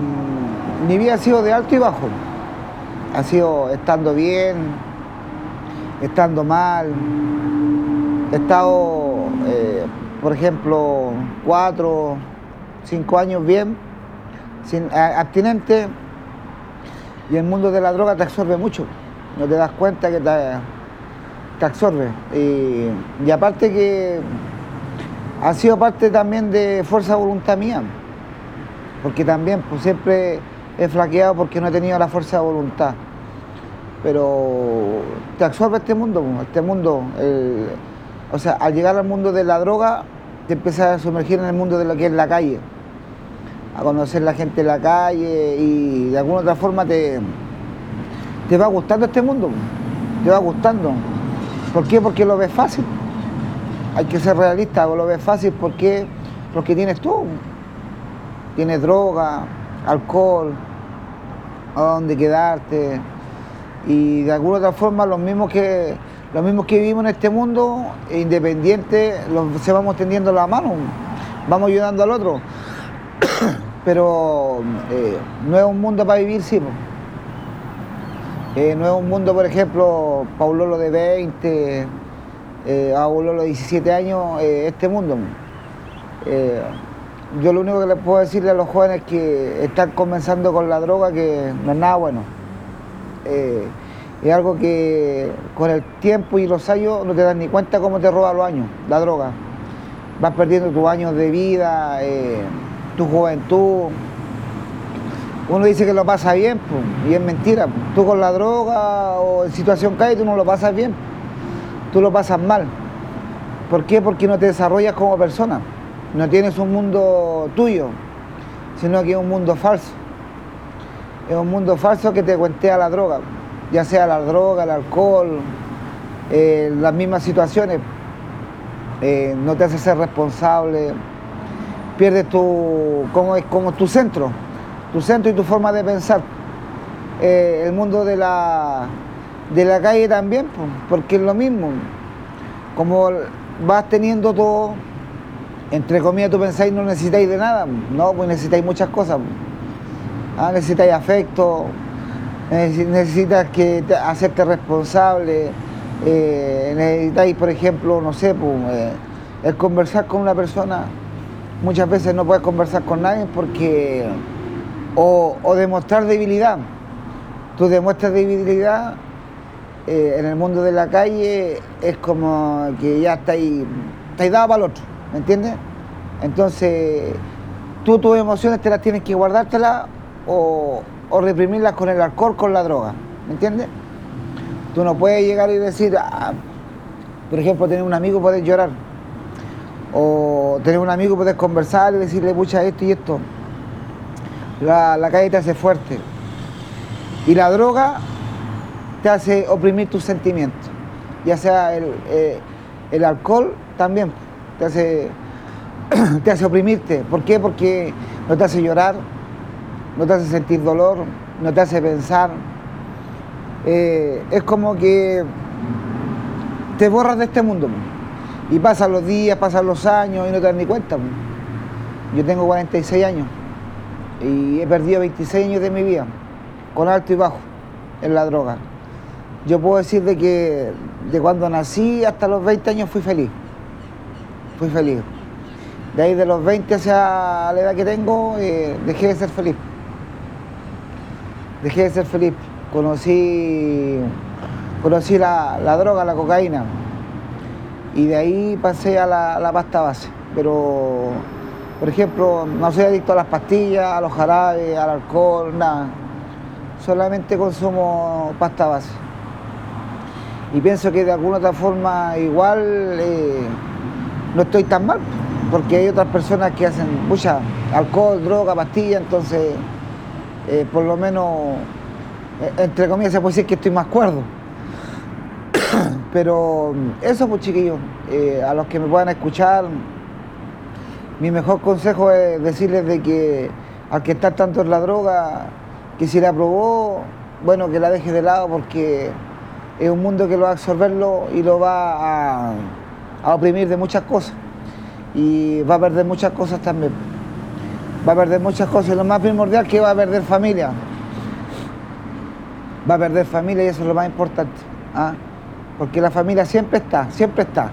mm, mi vida ha sido de alto y bajo. Ha sido estando bien, estando mal. He estado, eh, por ejemplo, cuatro, cinco años bien, sin, abstinente, y el mundo de la droga te absorbe mucho. No te das cuenta que te, te absorbe. Y, y aparte que ha sido parte también de fuerza voluntad mía, porque también pues, siempre he flaqueado porque no he tenido la fuerza de voluntad. Pero te absorbe este mundo, este mundo. o sea, al llegar al mundo de la droga, te empiezas a sumergir en el mundo de lo que es la calle, a conocer la gente en la calle y de alguna otra forma te, te va gustando este mundo, te va gustando. ¿Por qué? Porque lo ves fácil hay que ser realista, lo ves fácil porque, porque tienes tú. Tienes droga, alcohol, a dónde quedarte. Y de alguna otra forma los mismos que los mismos que vivimos en este mundo, independiente, se vamos tendiendo la mano, vamos ayudando al otro. Pero eh, no es un mundo para vivir, sí. Eh, no es un mundo, por ejemplo, Paulo de 20, eh, a los 17 años eh, este mundo. Eh, yo lo único que les puedo decirle a los jóvenes que están comenzando con la droga que no es nada bueno. Eh, es algo que con el tiempo y los años no te das ni cuenta cómo te roba los años, la droga. Vas perdiendo tus años de vida, tu juventud. Uno dice que lo pasa bien, y es mentira. Tú con la droga o en situación calle tú no lo pasas bien tú lo pasas mal. ¿Por qué? Porque no te desarrollas como persona. No tienes un mundo tuyo, sino que es un mundo falso. Es un mundo falso que te cuentea la droga, ya sea la droga, el alcohol, eh, las mismas situaciones. Eh, no te hace ser responsable, pierdes tu, como, es, como tu centro, tu centro y tu forma de pensar. Eh, el mundo de la, de la calle también, porque es lo mismo. Como vas teniendo todo, entre comillas tú pensáis no necesitáis de nada, no, pues necesitáis muchas cosas. Ah, necesitáis afecto, necesitas que hacerte responsable, eh, necesitáis, por ejemplo, no sé, pues, eh, el conversar con una persona, muchas veces no puedes conversar con nadie porque, o, demostrar debilidad. Tú demuestras debilidad eh, en el mundo de la calle es como que ya estáis, estáis dado para el otro, ¿me entiendes? Entonces, tú tus emociones te las tienes que guardártelas o, reprimirlas con el alcohol, con la droga, ¿me entiendes? Tú no puedes llegar y decir, ah, por ejemplo, tener un amigo puedes llorar, o tener un amigo puedes conversar y decirle, pucha, esto y esto. La, la calle te hace fuerte. Y la droga te hace oprimir tus sentimientos, ya sea el, eh, alcohol también te hace, te hace oprimirte. ¿Por qué? Porque no te hace llorar, no te hace sentir dolor, no te hace pensar. Eh, es como que te borras de este mundo. Y pasan los días, pasan los años y no te das ni cuenta. Yo tengo 46 años y he perdido 26 años de mi vida, con alto y bajo, en la droga yo puedo decir de que de cuando nací hasta los 20 años fui feliz. Fui feliz. De ahí de los 20 hacia la edad que tengo, eh, dejé de ser feliz. Dejé de ser feliz. Conocí, conocí la, droga, la cocaína. Y de ahí pasé a la, la pasta base. Pero, por ejemplo, no soy adicto a las pastillas, a los jarabes, al alcohol, nada. Solamente consumo pasta base y pienso que de alguna otra forma igual eh, no estoy tan mal, porque hay otras personas que hacen mucha alcohol, droga, pastilla, entonces eh, por lo menos, eh, entre comillas, se puede decir que estoy más cuerdo. Pero eso, pues chiquillos, a los que me puedan escuchar, mi mejor consejo es decirles de que al que está tanto en la droga, que si la probó, bueno, que la deje de lado porque es un mundo que lo va a absorberlo y lo va a, oprimir de muchas cosas y va a perder muchas cosas también. va a perder muchas cosas. Y lo más primordial que va a perder familia. Va a perder familia y eso es lo más importante. ¿ah? Porque la familia siempre está, siempre está.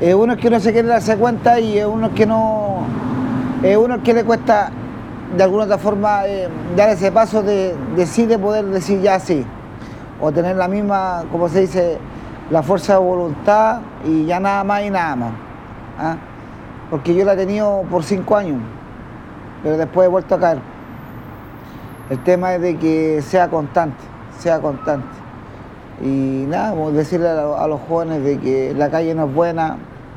Es uno que no se quiere darse cuenta y es uno que no. Es uno que le cuesta de alguna otra forma eh, dar ese paso de, de poder decir ya sí. O tener la misma, como se dice, la fuerza de voluntad y ya nada más y nada más. ¿ah? Porque yo la he tenido por cinco años, pero después he vuelto a caer. El tema es de que sea constante, sea constante. Y nada, decirle a, los jóvenes de que la calle no es buena,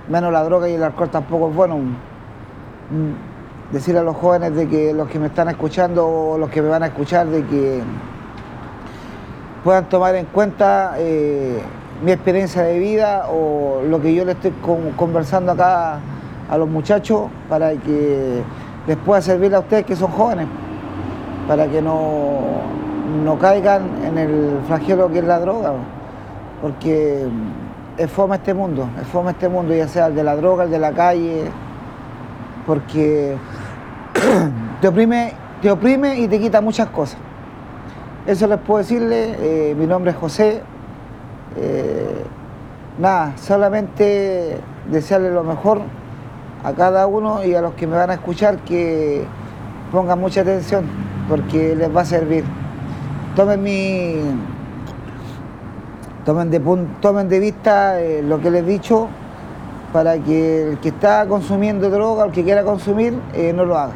menos la droga y el alcohol tampoco es bueno. Mm, decirle a los jóvenes de que los que me están escuchando o los que me van a escuchar, de que puedan tomar en cuenta eh, mi experiencia de vida o lo que yo le estoy conversando acá a los muchachos para que les pueda servir a ustedes que son jóvenes, para que no, no caigan en el flagelo que es la droga, porque es fome este mundo, es fome este mundo, ya sea el de la droga, el de la calle, porque te oprime, te oprime y te quita muchas cosas. Eso les puedo decirle, eh, mi nombre es José, eh, nada, solamente desearle lo mejor a cada uno y a los que me van a escuchar que pongan mucha atención porque les va a servir. Tomen mi tomen de, tomen de vista eh, lo que les he dicho para que el que está consumiendo droga o el que quiera consumir eh, no lo haga.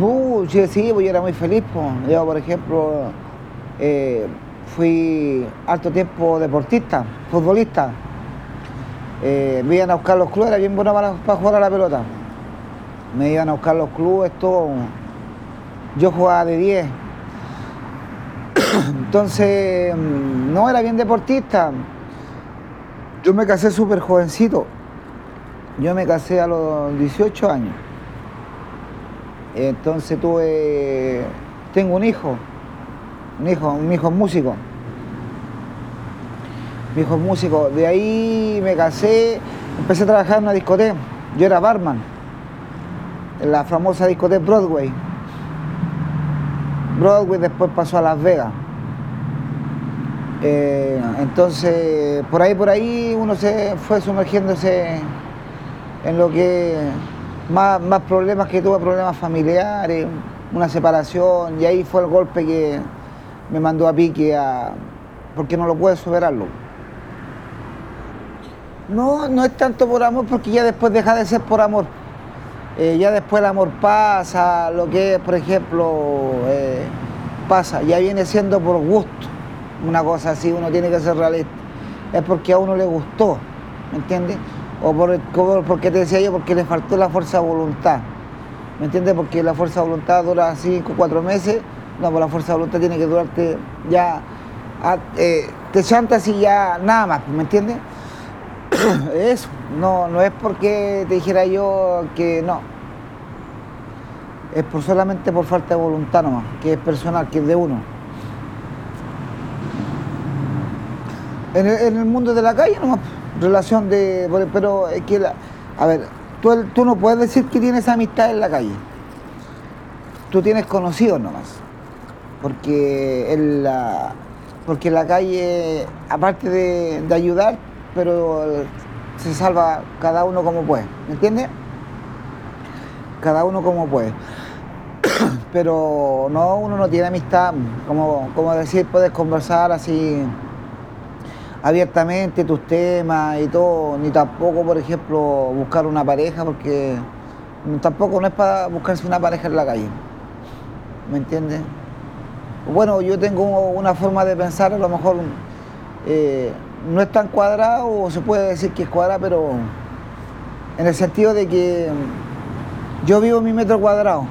Uh, sí, sí, pues yo era muy feliz. Yo, por ejemplo, fui alto tiempo deportista, futbolista. Eh, me iban a buscar los clubes, era bien bueno para, jugar a la pelota. Me iban a buscar los clubes, todo. Yo jugaba de 10. Entonces, mm, no era bien deportista. Yo me casé súper jovencito. Yo me casé a los 18 años. Entonces tuve, tengo un hijo un hijo, un hijo músico. Mi hijo músico. De ahí me casé, empecé a trabajar en una discoteca. Yo era barman en la famosa discoteca Broadway. Broadway después pasó a Las Vegas. Eh, entonces, por ahí, por ahí uno se fue sumergiéndose en lo que más, más problemas que tuve, problemas familiares, una separación, y ahí fue el golpe que, me mandó a pique a... porque no lo puede superarlo. No, no es tanto por amor, porque ya después deja de ser por amor. Eh, ya después el amor pasa, lo que es, por ejemplo, eh, pasa, ya viene siendo por gusto, una cosa así, uno tiene que ser realista. Es porque a uno le gustó, ¿me entiendes? O por, porque te decía yo, porque le faltó la fuerza de voluntad, ¿me entiendes? Porque la fuerza de voluntad dura cinco, cuatro meses no, pues la fuerza de voluntad tiene que durarte ya, eh, te chantas y ya nada más, ¿me entiendes? Eso, no, no es porque te dijera yo que no. Es por solamente por falta de voluntad nomás, que es personal, que es de uno. En el, mundo de la calle nomás, relación de. Pero es que, a ver, tú, tú no puedes decir que tienes amistad en la calle. Tú tienes conocidos nomás porque en la, porque la calle, aparte de, ayudar, pero se salva cada uno como puede, ¿me entiendes? Cada uno como puede. pero no, uno no tiene amistad, como, como decir, puedes conversar así abiertamente tus temas y todo, ni tampoco, por ejemplo, buscar una pareja, porque tampoco no es para buscarse una pareja en la calle, ¿me entiendes? Bueno, yo tengo una forma de pensar, a lo mejor eh, no es tan cuadrado, o se puede decir que es cuadrado, pero en el sentido de que yo vivo mi metro cuadrado,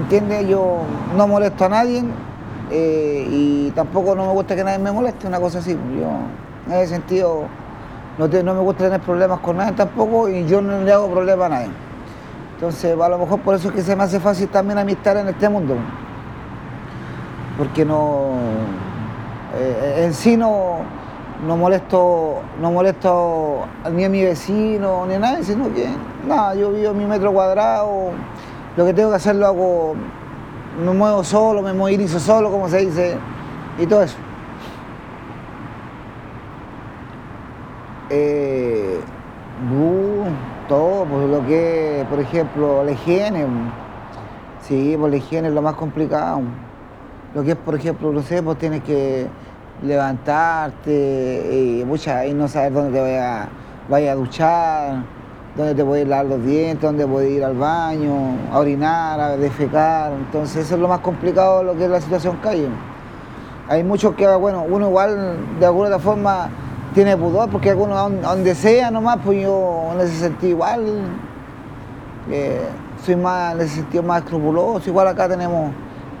¿entiendes? Yo no molesto a nadie eh, y tampoco no me gusta que nadie me moleste, una cosa así. Yo, en ese sentido, no, no me gusta tener problemas con nadie tampoco y yo no le hago problema a nadie. Entonces, a lo mejor por eso es que se me hace fácil también amistar en este mundo porque no eh, en sí no, no molesto no molesto ni a mi vecino ni a nadie sino que nada yo vivo mi metro cuadrado lo que tengo que hacer lo hago, me muevo solo, me movilizo solo, como se dice, y todo eso. Eh, todo, pues lo que, por ejemplo, la higiene. Sí, pues la higiene es lo más complicado. Lo que es, por ejemplo, no sé, pues tienes que levantarte y, y no saber dónde te vaya, vaya a duchar, dónde te voy a lavar los dientes, dónde voy a ir al baño, a orinar, a defecar. Entonces eso es lo más complicado de lo que es la situación calle. Hay muchos que, bueno, uno igual de alguna forma tiene pudor porque algunos donde sea nomás, pues yo en ese sentido igual soy más, en ese sentido más escrupuloso. Igual acá tenemos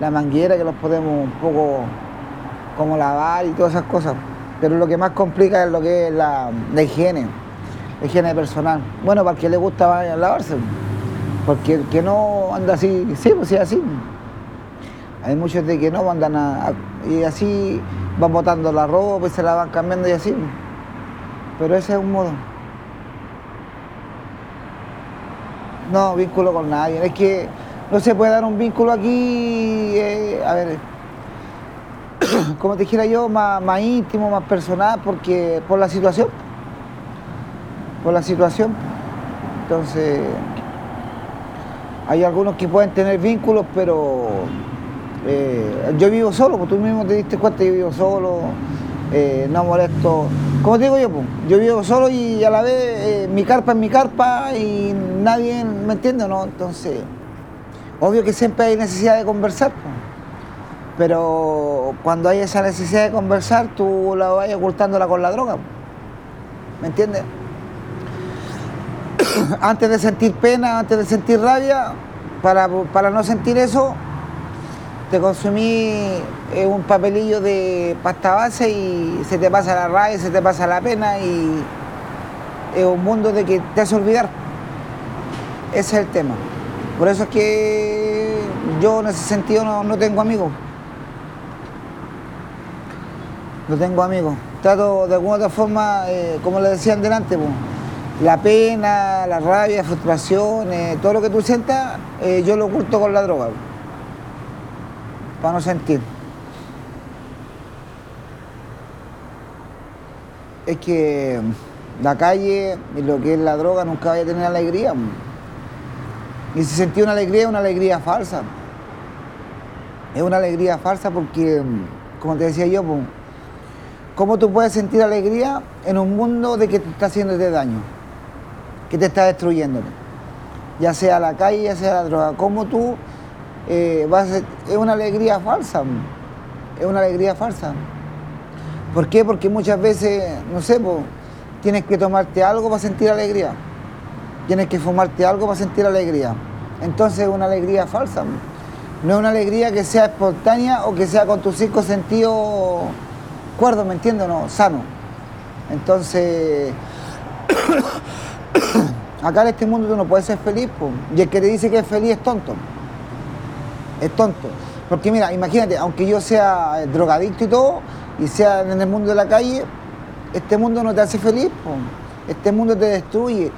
la manguera que los podemos un poco como lavar y todas esas cosas. Pero lo que más complica es lo que es la, higiene, higiene personal. Bueno, para el que le gusta lavarse, porque el que no anda así, sí, pues sí, así. Hay muchos de que no andan a, y así van botando la ropa y se la van cambiando y así. Pero ese es un modo. No, vínculo con nadie. Es que no se puede dar un vínculo aquí, eh, a ver, como te dijera yo, más, íntimo, más personal, porque por la situación. Por la situación. Entonces, hay algunos que pueden tener vínculos, pero eh, yo vivo solo, pues tú mismo te diste cuenta, yo vivo solo, eh, no molesto. Como te digo yo, pues, yo vivo solo y a la vez mi carpa es mi carpa y nadie me entiende, ¿no? Entonces, obvio que siempre hay necesidad de conversar, pero cuando hay esa necesidad de conversar, tú la vas ocultándola con la droga. ¿me entiendes? antes de sentir pena, antes de sentir rabia, para, para no sentir eso, te consumí eh, un papelillo de pasta base y se te pasa la rabia, se te pasa la pena y es un mundo de que te hace olvidar. Ese es el tema. Por eso es que yo en ese sentido no, tengo amigos. No tengo amigos. Trato de alguna otra forma, eh, como le decían delante, la pena, la rabia, frustraciones, todo lo que tú sientas, eh, yo lo oculto con la droga para no sentir. Es que la calle y lo que es la droga nunca vaya a tener alegría. Y si sentí una alegría, es una alegría falsa. Es una alegría falsa porque, como te decía yo, ¿cómo tú puedes sentir alegría en un mundo de que te está haciéndote daño? Que te está destruyendo? Ya sea la calle, ya sea la droga. ¿Cómo tú eh, es una alegría falsa. Es una alegría falsa. ¿Por qué? Porque muchas veces, no sé, tienes que tomarte algo para sentir alegría. Tienes que fumarte algo para sentir alegría. Entonces es una alegría falsa. No es una alegría que sea espontánea o que sea con tus cinco sentidos cuerdos, ¿me entiendes? No, sano. Entonces, acá en este mundo tú no puedes ser feliz, y el que te dice que es feliz es tonto es tonto. Porque mira, imagínate, aunque yo sea drogadicto y todo, y sea en el mundo de la calle, este mundo no te hace feliz, este mundo te destruye.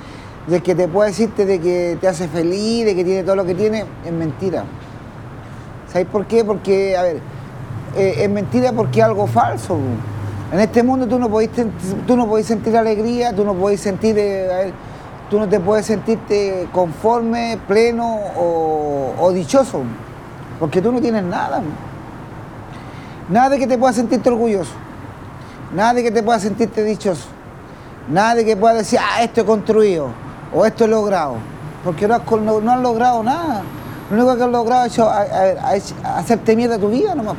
De que te puede decirte de que te hace feliz, de que tiene todo lo que tiene, es mentira. ¿Sabes por qué? Porque, a ver, eh, es mentira porque es algo falso. En este mundo tú no podés, tú no podés sentir alegría, tú no podés sentir, eh, tú no te puedes sentirte conforme, pleno o, o dichoso. Porque tú no tienes nada. Nada de que te pueda sentirte orgulloso. Nada de que te pueda sentirte dichoso. Nada de que pueda decir, ah, esto he construido o esto he logrado. Porque no has, logrado nada. Lo único que has logrado es hacerte mierda tu vida nomás.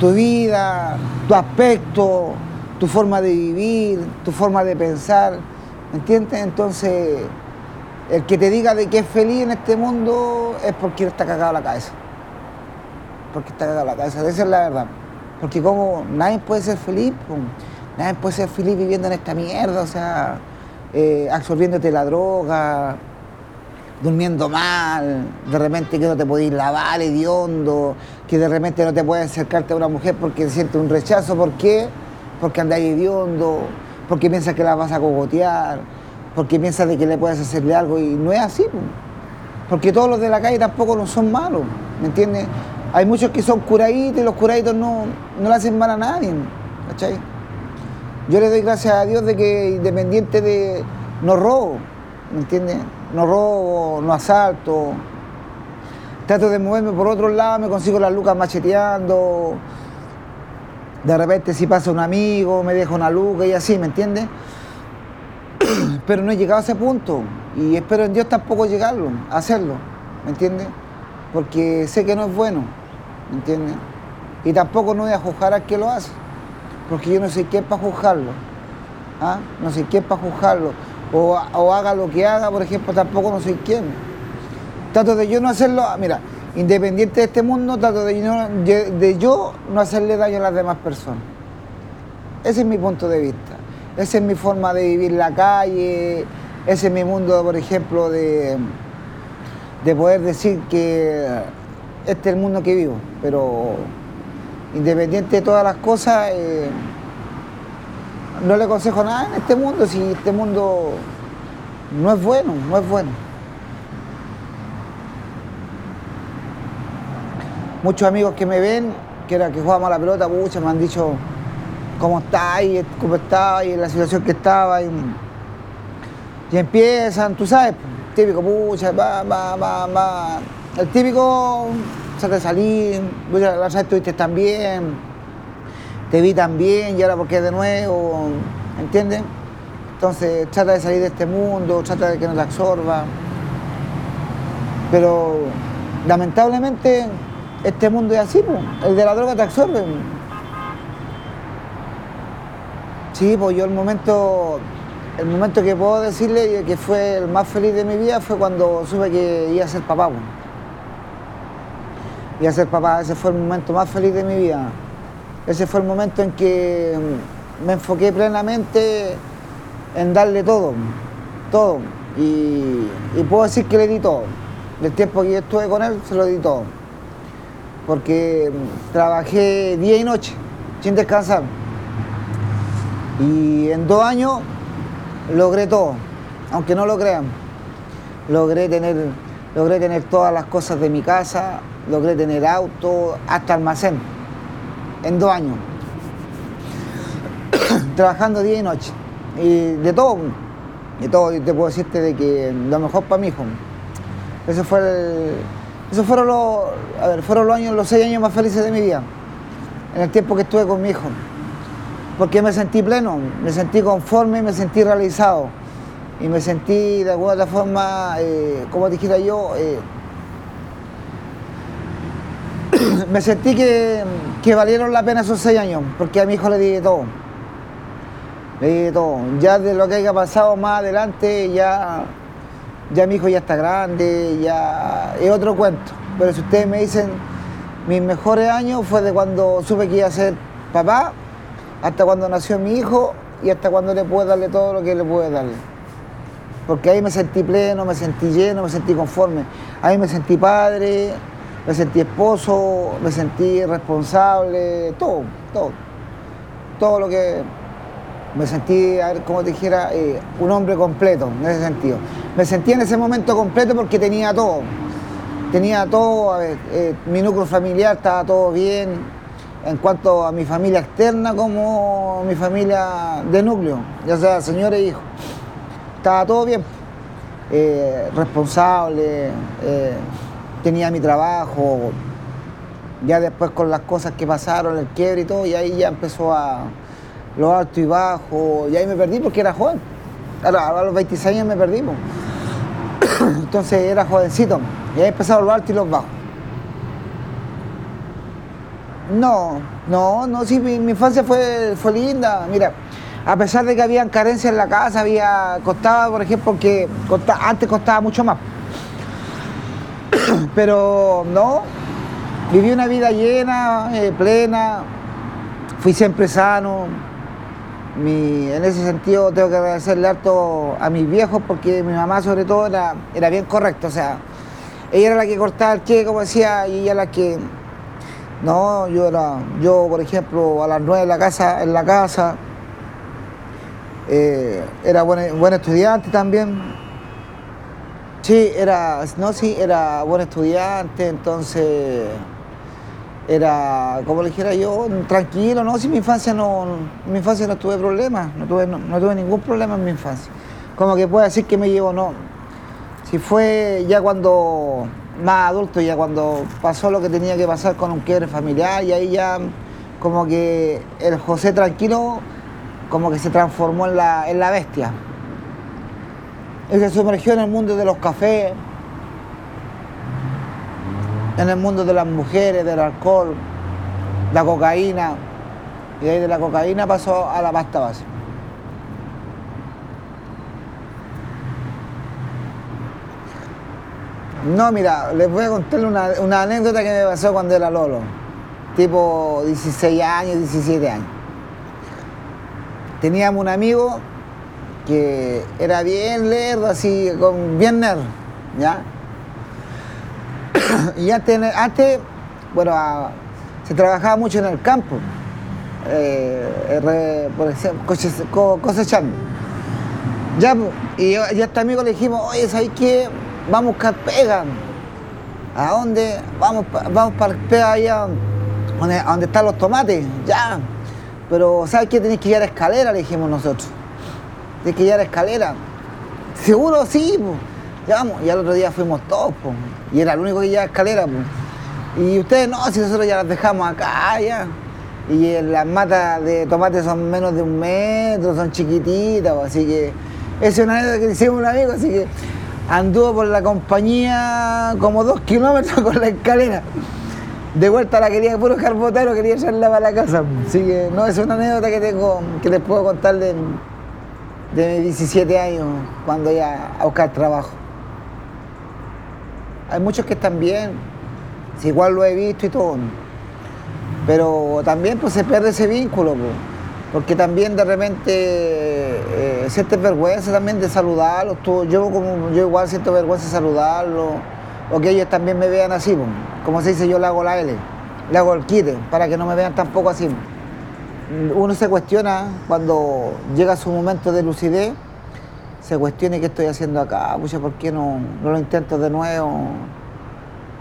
Tu vida, tu aspecto, tu forma de vivir, tu forma de pensar. ¿Me entiendes? Entonces, el que te diga de que es feliz en este mundo es porque está cagado la cabeza porque está cagada la cabeza. Esa es la verdad. Porque como nadie puede ser feliz, nadie puede ser feliz viviendo en esta mierda, o sea, eh, absorbiéndote la droga, durmiendo mal, de repente que no te podéis lavar, hediondo, que de repente no te puedes acercarte a una mujer porque siente un rechazo. ¿Por qué? Porque andáis hediondo, porque piensas que la vas a cogotear, porque piensas de que le puedes hacerle algo y no es así. Porque todos los de la calle tampoco no son malos, ¿me entiendes? Hay muchos que son curaditos y los curaditos no, no le hacen mal a nadie, ¿cachai? Yo le doy gracias a Dios de que independiente de no robo, ¿me entiendes? No robo, no asalto. Trato de moverme por otro lado, me consigo las lucas macheteando. De repente si pasa un amigo, me deja una luca y así, ¿me entiendes? Pero no he llegado a ese punto y espero en Dios tampoco llegarlo, hacerlo, ¿me entiendes? Porque sé que no es bueno, ¿me entiendes? Y tampoco no voy a juzgar al que lo hace, porque yo no sé quién para juzgarlo, ¿ah? No sé quién para juzgarlo. O, o haga lo que haga, por ejemplo, tampoco no sé quién. Trato de yo no hacerlo, mira, independiente de este mundo, trato de yo, de yo no hacerle daño a las demás personas. Ese es mi punto de vista. Esa es mi forma de vivir la calle, ese es mi mundo, por ejemplo, de, de poder decir que este es el mundo que vivo. Pero independiente de todas las cosas, eh, no le aconsejo nada en este mundo si este mundo no es bueno, no es bueno. Muchos amigos que me ven, que era que jugamos a la pelota, muchos me han dicho cómo está y cómo estaba y la situación que estaba. Y, empiezan, tú sabes, típico, pucha, va, va, va, va. El típico, trata de salir, la verdad estuviste tan bien, te vi tan bien y ahora porque de nuevo, ¿entiendes? Entonces trata de salir de este mundo, trata de que no te absorba. Pero lamentablemente este mundo es así, el de la droga te absorbe. Sí, pues yo el momento, el momento que puedo decirle que fue el más feliz de mi vida fue cuando supe que iba a ser papá. Iba a ser papá, ese fue el momento más feliz de mi vida. Ese fue el momento en que me enfoqué plenamente en darle todo, todo. Y, puedo decir que le di todo. El tiempo que yo estuve con él, se lo di todo. Porque trabajé día y noche, sin descansar. Y en dos años logré todo, aunque no lo crean. Logré tener, logré tener todas las cosas de mi casa, logré tener auto, hasta almacén, en dos años. Trabajando día y noche. Y de todo, de todo, te puedo decirte de que lo mejor para mi hijo. Ese fue el, esos fueron los, a ver, fueron los años, los seis años más felices de mi vida, en el tiempo que estuve con mi hijo porque me sentí pleno, me sentí conforme, me sentí realizado y me sentí de alguna forma, eh, como dijera yo, eh, me sentí que, valieron la pena esos seis años, porque a mi hijo le di todo. Le di todo. Ya de lo que haya pasado más adelante, ya, ya mi hijo ya está grande, ya es otro cuento. Pero si ustedes me dicen, mis mejores años fue de cuando supe que iba a ser papá hasta cuando nació mi hijo y hasta cuando le puedo darle todo lo que le puedo darle. Porque ahí me sentí pleno, me sentí lleno, me sentí conforme. Ahí me sentí padre, me sentí esposo, me sentí responsable, todo, todo. Todo lo que me sentí, a ver, como te dijera, eh, un hombre completo en ese sentido. Me sentí en ese momento completo porque tenía todo. Tenía todo, a ver, eh, mi núcleo familiar estaba todo bien, en cuanto a mi familia externa como mi familia de núcleo, ya sea señores e hijos. Estaba todo bien, eh, responsable, tenía mi trabajo, ya después con las cosas que pasaron, el quiebre y todo, y ahí ya empezó a lo alto y bajo, y ahí me perdí porque era joven. A los 26 años me perdí. Entonces era jovencito, y ahí empezaron los altos y los bajos. No, no, no, sí, mi, infancia fue, fue linda. Mira, a pesar de que había carencias en la casa, había costaba, por ejemplo, que antes costaba mucho más. Pero no, viví una vida llena, eh, plena, fui siempre sano. en ese sentido tengo que agradecerle harto a mis viejos porque mi mamá sobre todo era, era bien correcta, o sea, ella era la que cortaba el que, como decía, y ella la que no, yo era, yo por ejemplo a las nueve de la casa, en la casa, eh, era buen, buen estudiante también. Sí, era, no, sí, era buen estudiante, entonces era, como le dijera yo, tranquilo, no, si mi infancia no, mi infancia no tuve problemas, no tuve, no, tuve ningún problema en mi infancia. Como que puedo decir que me llevo, no. Si fue ya cuando más adulto, ya cuando pasó lo que tenía que pasar con un quiebre familiar, y ahí ya como que el José tranquilo como que se transformó en la, en la bestia. Él se sumergió en el mundo de los cafés, en el mundo de las mujeres, del alcohol, la cocaína, y ahí de la cocaína pasó a la pasta base. No, mira, les voy a contar una anécdota que me pasó cuando era Lolo, tipo 16 años, 17 años. Teníamos un amigo que era bien lerdo, así, con, bien nerd, ¿ya? y antes, antes bueno, se trabajaba mucho en el campo, eh, por ejemplo, cosechando. Ya, y yo, a este amigo le dijimos, oye, ¿sabes qué? Vamos a buscar pega. ¿A dónde? Vamos, vamos para pega allá donde, donde están los tomates, ya. Pero ¿sabes qué? Tenés que llegar a escalera, le dijimos nosotros. Tienes que llegar a escalera. Seguro sí, pues. Ya vamos. Y al otro día fuimos todos. Y era el único que llevaba a escalera. Y ustedes no, si nosotros ya las dejamos acá, ya. Y las matas de tomate son menos de un metro, son chiquititas, así que esa es una anécdota que hicimos un amigo, así que anduvo por la compañía como dos kilómetros con la escalera de vuelta la quería puro carbotero, quería echarla para la casa. Así que no, es una anécdota que tengo, que les puedo contar de, de mis 17 años, cuando ya a buscar trabajo. Hay muchos que están bien, igual lo he visto y todo. Pero también pues se pierde ese vínculo, porque también de repente eh, sientes vergüenza también de saludarlos. yo como yo igual siento vergüenza de saludarlos o que ellos también me vean así, como se dice, yo le hago la L, le hago el quite, para que no me vean tampoco así. Uno se cuestiona cuando llega su momento de lucidez, se cuestiona qué estoy haciendo acá, pucha, ¿por qué no, no lo intento de nuevo?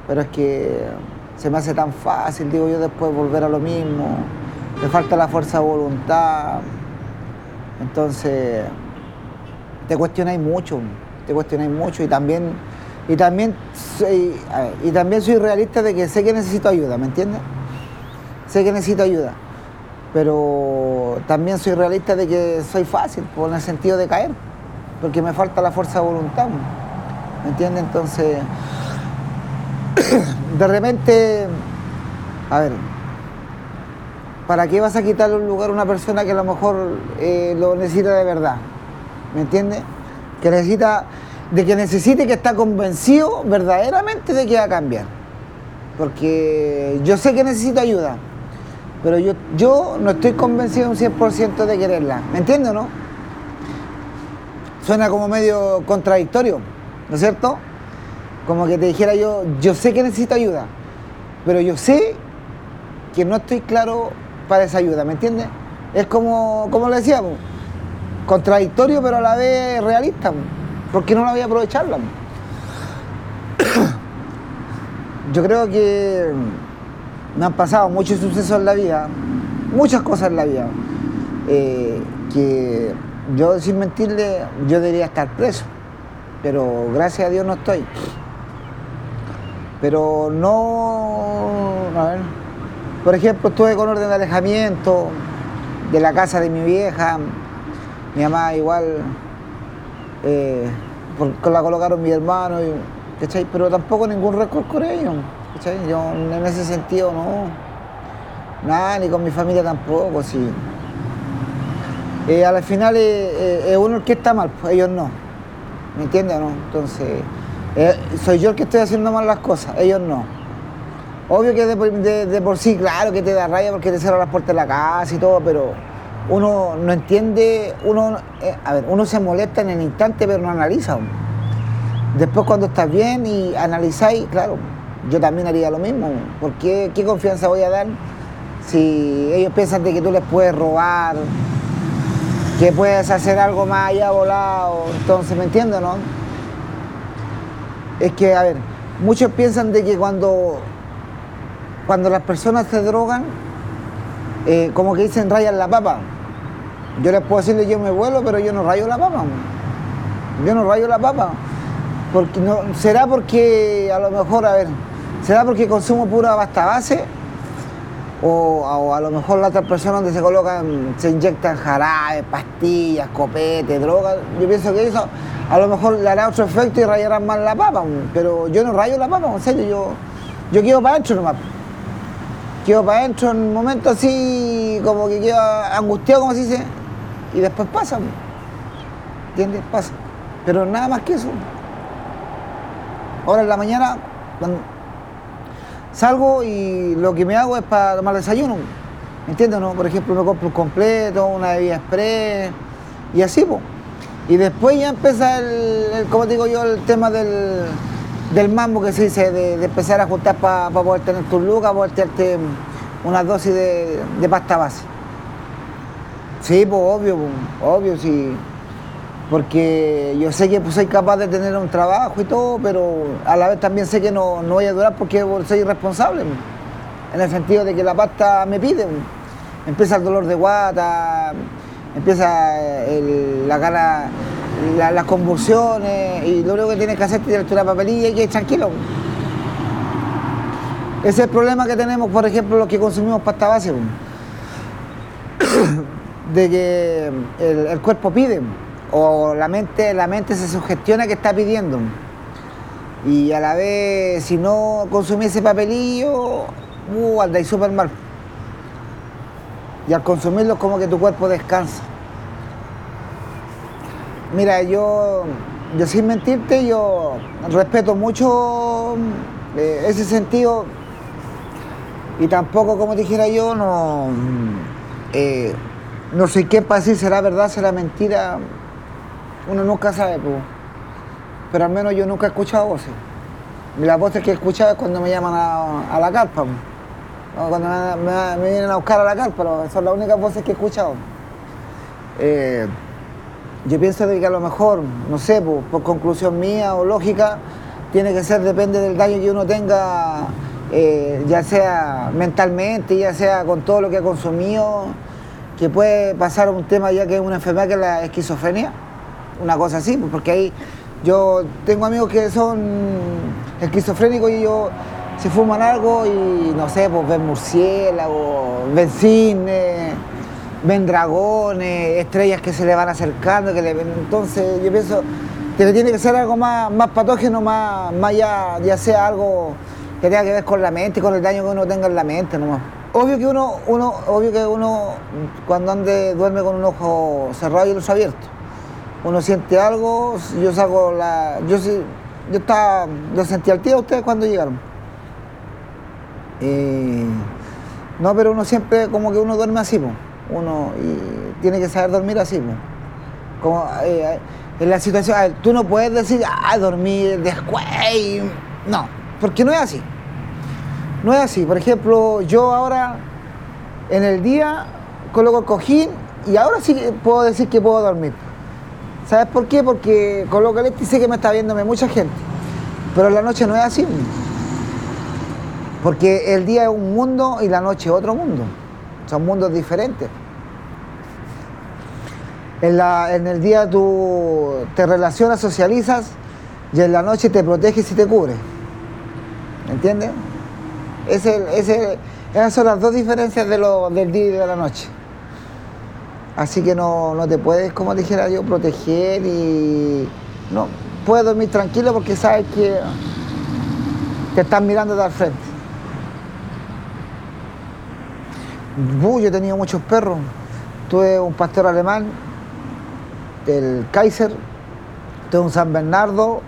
Pero es que se me hace tan fácil, digo yo, después volver a lo mismo, me falta la fuerza de voluntad, entonces te cuestionáis mucho, te cuestionáis mucho y también y también, soy, y también soy realista de que sé que necesito ayuda, ¿me entiendes? Sé que necesito ayuda. Pero también soy realista de que soy fácil, por el sentido de caer, porque me falta la fuerza de voluntad. ¿Me entiendes? Entonces, de repente, a ver, ¿para qué vas a quitarle un lugar a una persona que a lo mejor eh, lo necesita de verdad? ¿Me entiendes? Que necesita de que necesite que está convencido verdaderamente de que va a cambiar. Porque yo sé que necesito ayuda, pero yo, yo no estoy convencido un 100% de quererla. ¿Me entiendes, no? Suena como medio contradictorio, ¿no es cierto? Como que te dijera yo, yo sé que necesito ayuda, pero yo sé que no estoy claro para esa ayuda, ¿me entiendes? Es como, como le decíamos, contradictorio pero a la vez realista. ¿Por qué no la voy a aprovecharla? Yo creo que me han pasado muchos sucesos en la vida, muchas cosas en la vida, eh, que yo sin mentirle, yo debería estar preso, pero gracias a Dios no estoy. Pero no, a ver, por ejemplo, estuve con orden de alejamiento de la casa de mi vieja, mi mamá igual eh, la colocaron mi hermano, Pero tampoco ningún récord con Yo en ese sentido no, nada, ni con mi familia tampoco, sí. Eh, al final eh, es uno el que está mal, pues ellos no. ¿Me entiendes no? Entonces, soy yo el que estoy haciendo mal las cosas, ellos no. Obvio que de, por sí, claro que te da raya porque te cierran las puertas de la casa y todo, pero uno no entiende, uno, eh, a ver, uno se molesta en el instante pero no analiza. Después cuando estás bien y analizáis, claro, yo también haría lo mismo. porque qué, confianza voy a dar si ellos piensan de que tú les puedes robar, que puedes hacer algo más allá volado? Entonces, ¿me entiendes, no? es que, a ver, muchos piensan de que cuando, cuando las personas se drogan, eh, como que dicen rayan la papa. Yo les puedo decirle yo me vuelo, pero yo no rayo la papa. Yo no rayo la papa. Porque no, será porque a lo mejor, a ver, será porque consumo pura pasta base o, a lo mejor la otra persona donde se colocan, se inyectan jarabe, pastillas, copete, drogas. Yo pienso que eso a lo mejor le hará otro efecto y rayarán más la papa, pero yo no rayo la papa, en serio, yo, yo quedo para adentro nomás. Quedo para adentro en un momento así, como que quedo angustiado, como se dice, y después pasa. ¿Entiendes? Pasa. Pero nada más que eso. Ahora en la mañana, cuando salgo y lo que me hago es para tomar desayuno. ¿Me entiendes? No? Por ejemplo, me compro un completo, una bebida express y así, pues. Y después ya empieza el, como digo yo, el tema del, mambo que se dice, de, empezar a juntar para poder tener tus lucas, poder tenerte una dosis de, de pasta base. Sí, pues obvio, pues, obvio, sí porque yo sé que pues, soy capaz de tener un trabajo y todo, pero a la vez también sé que no, voy a durar porque soy irresponsable, en el sentido de que la pasta me pide. Empieza el dolor de guata, empieza la cara, las convulsiones, y lo único que tienes que hacer es tirarte una papelilla y que tranquilo. Ese es el problema que tenemos, por ejemplo, los que consumimos pasta base, de que el cuerpo pide o la mente, la mente se sugestiona que está pidiendo. Y a la vez, si no consumís ese papelillo, uh, andáis súper mal. Y al consumirlo como que tu cuerpo descansa. Mira, yo, yo sin mentirte, yo respeto mucho eh, ese sentido y tampoco, como dijera yo, no, eh, no sé qué para si será verdad, será mentira uno nunca sabe, pero al menos yo nunca he escuchado voces. Las voces que he escuchado es cuando me llaman a, la carpa, cuando me, vienen a buscar a la carpa, pero son las únicas voces que he escuchado. Eh, yo pienso que a lo mejor, no sé, por, conclusión mía o lógica, tiene que ser, depende del daño que uno tenga, eh, ya sea mentalmente, ya sea con todo lo que ha consumido, que puede pasar un tema ya que es una enfermedad que es la esquizofrenia una cosa así, pues, porque ahí yo tengo amigos que son esquizofrénicos y ellos se fuman algo y no sé, pues ven murciélagos, ven cines, ven dragones, estrellas que se le van acercando, que le ven. Entonces yo pienso que tiene que ser algo más, más patógeno, más, más ya, ya sea algo que tenga que ver con la mente, con el daño que uno tenga en la mente nomás. Obvio que uno, uno, obvio que uno cuando ande duerme con un ojo cerrado y el ojo abierto uno siente algo, yo saco la. Yo yo estaba. Yo sentí al tío ustedes cuando llegaron. no, pero uno siempre como que uno duerme así, uno y tiene que saber dormir así. Como eh, en la situación, tú no puedes decir, ah, dormir después. No, porque no es así. No es así. Por ejemplo, yo ahora en el día coloco el cojín y ahora sí puedo decir que puedo dormir. ¿Sabes por qué? Porque con lo que y sé que me está viéndome mucha gente. Pero la noche no es así. Porque el día es un mundo y la noche es otro mundo. Son mundos diferentes. En, en el día tú te relacionas, socializas y en la noche te proteges y te cubres. ¿Entiendes? esas son las dos diferencias de lo, del día y de la noche. Así que no, te puedes, como dijera yo, proteger y no puedes dormir tranquilo porque sabes que te están mirando de al frente. yo he tenido muchos perros. Tuve un pastor alemán, el Kaiser, tuve un San Bernardo.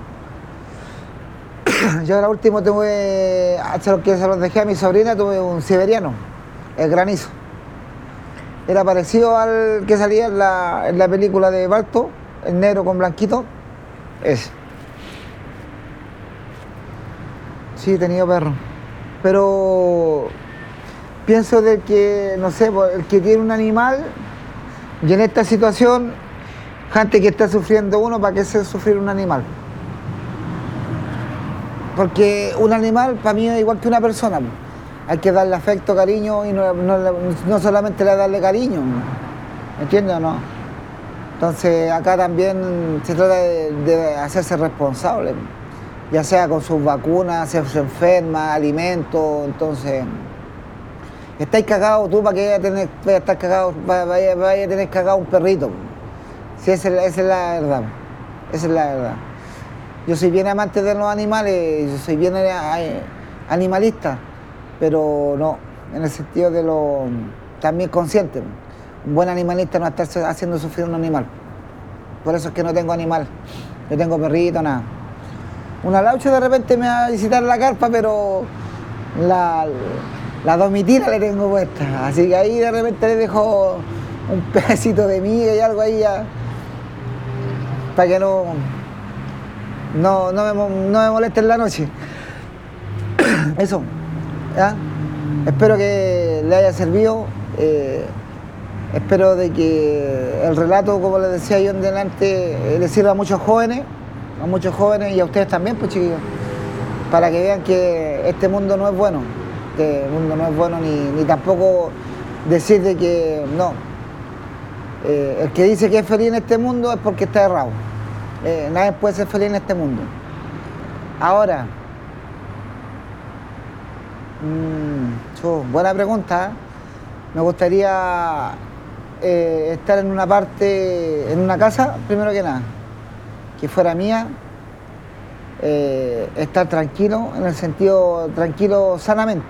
yo ahora último tuve, hace lo que se los dejé a mi sobrina, tuve un siberiano, el granizo. Era parecido al que salía en la, película de Balto, el negro con blanquito. Ese. Sí, he tenido perro. Pero pienso de que, no sé, pues, el que tiene un animal y en esta situación, gente que está sufriendo uno, ¿para qué se sufrir un animal? porque un animal para mí es igual que una persona. Hay que darle afecto, cariño y no, no, solamente le darle cariño. ¿Me entiendes o no? Entonces acá también se trata de, hacerse responsable, ya sea con sus vacunas, si se enferma, alimentos, entonces estáis cagados tú para que vaya a tener, vaya a estar cagado, vaya, a tener cagado un perrito. Sí, esa es, la verdad. Esa es la verdad. Yo soy bien amante de los animales, yo soy bien eh, animalista, pero no, en el sentido de lo también consciente. Un buen animalista no está haciendo sufrir a un animal. Por eso es que no tengo animal. Yo tengo perrito, nada. Una laucha de repente me va a visitar la carpa, pero la, la le tengo puesta. Así que ahí de repente le dejo un pedacito de miga y algo ahí ya. Para que no, no, no, me, moleste en la noche. Eso. Espero que le haya servido. Eh, Espero de que el relato, como les decía yo en delante, eh, le sirva a muchos jóvenes, a muchos jóvenes y a ustedes también, pues chiquillos, para que vean que este mundo no es bueno, que el mundo no es bueno ni, tampoco decir de que no. Eh, el que dice que es feliz en este mundo es porque está errado. Nadie puede ser feliz en este mundo. Ahora, mm, buena pregunta. Me gustaría eh, estar en una parte, en una casa, primero que nada, que fuera mía, eh, estar tranquilo, en el sentido tranquilo sanamente,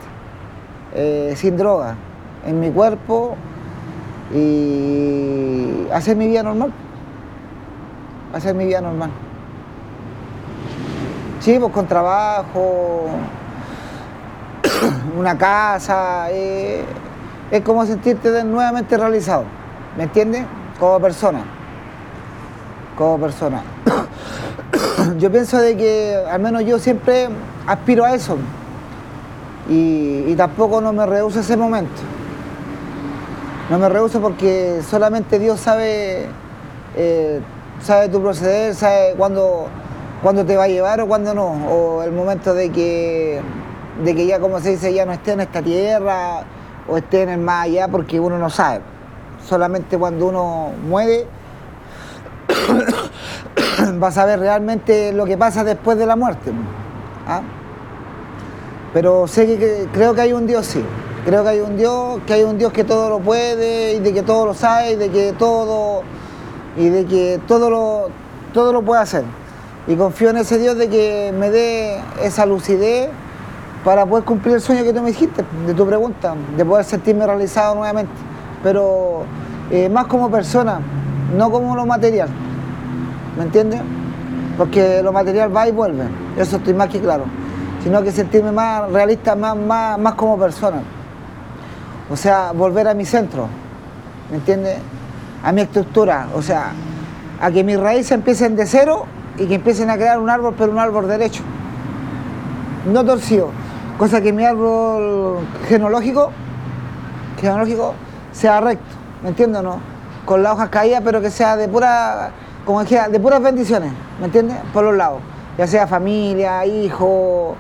eh, sin droga, en mi cuerpo y hacer mi vida normal, hacer mi vida normal. Sí, pues con trabajo, una casa, es como sentirte nuevamente realizado, ¿me entiendes? Como persona, como persona. yo pienso de que, al menos yo siempre aspiro a eso y, tampoco no me rehuso ese momento. No me rehuso porque solamente Dios sabe, eh, sabe tu proceder, sabe cuándo, cuándo te va a llevar o cuándo no, o el momento de que, de que ya, como se dice, ya no esté en esta tierra o esté en el más allá porque uno no sabe. Solamente cuando uno muere va a saber realmente lo que pasa después de la muerte. ¿ah? Pero sé que, creo que hay un Dios, sí. Creo que hay un Dios, que hay un Dios que todo lo puede y de que todo lo sabe y de que todo y de que todo lo todo lo puede hacer. Y confío en ese Dios de que me dé esa lucidez para poder cumplir el sueño que tú me dijiste, de tu pregunta, de poder sentirme realizado nuevamente, pero eh, más como persona, no como lo material, ¿me entiendes? Porque lo material va y vuelve, eso estoy más que claro, sino que sentirme más realista, más, más, más como persona, o sea, volver a mi centro, ¿me entiendes? A mi estructura, o sea, a que mis raíces empiecen de cero y que empiecen a crear un árbol, pero un árbol derecho, no torcido cosa que mi árbol genológico, genológico sea recto, ¿me entiendes o no? Con las hojas caídas, pero que sea de pura, como decía, de puras bendiciones, ¿me entiendes? Por los lados, ya sea familia, hijo,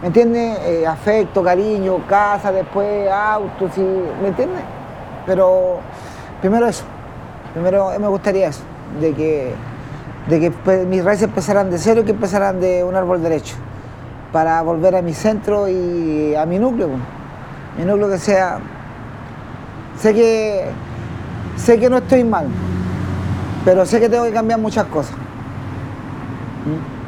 ¿me entiendes? Eh, afecto, cariño, casa, después autos, ¿me entiendes? Pero primero eso, primero me gustaría eso, de que, de que pues, mis raíces empezaran de cero y que empezaran de un árbol derecho para volver a mi centro y a mi núcleo. Mi núcleo que sea. Sé que. Sé que no estoy mal, pero sé que tengo que cambiar muchas cosas. ¿Mm?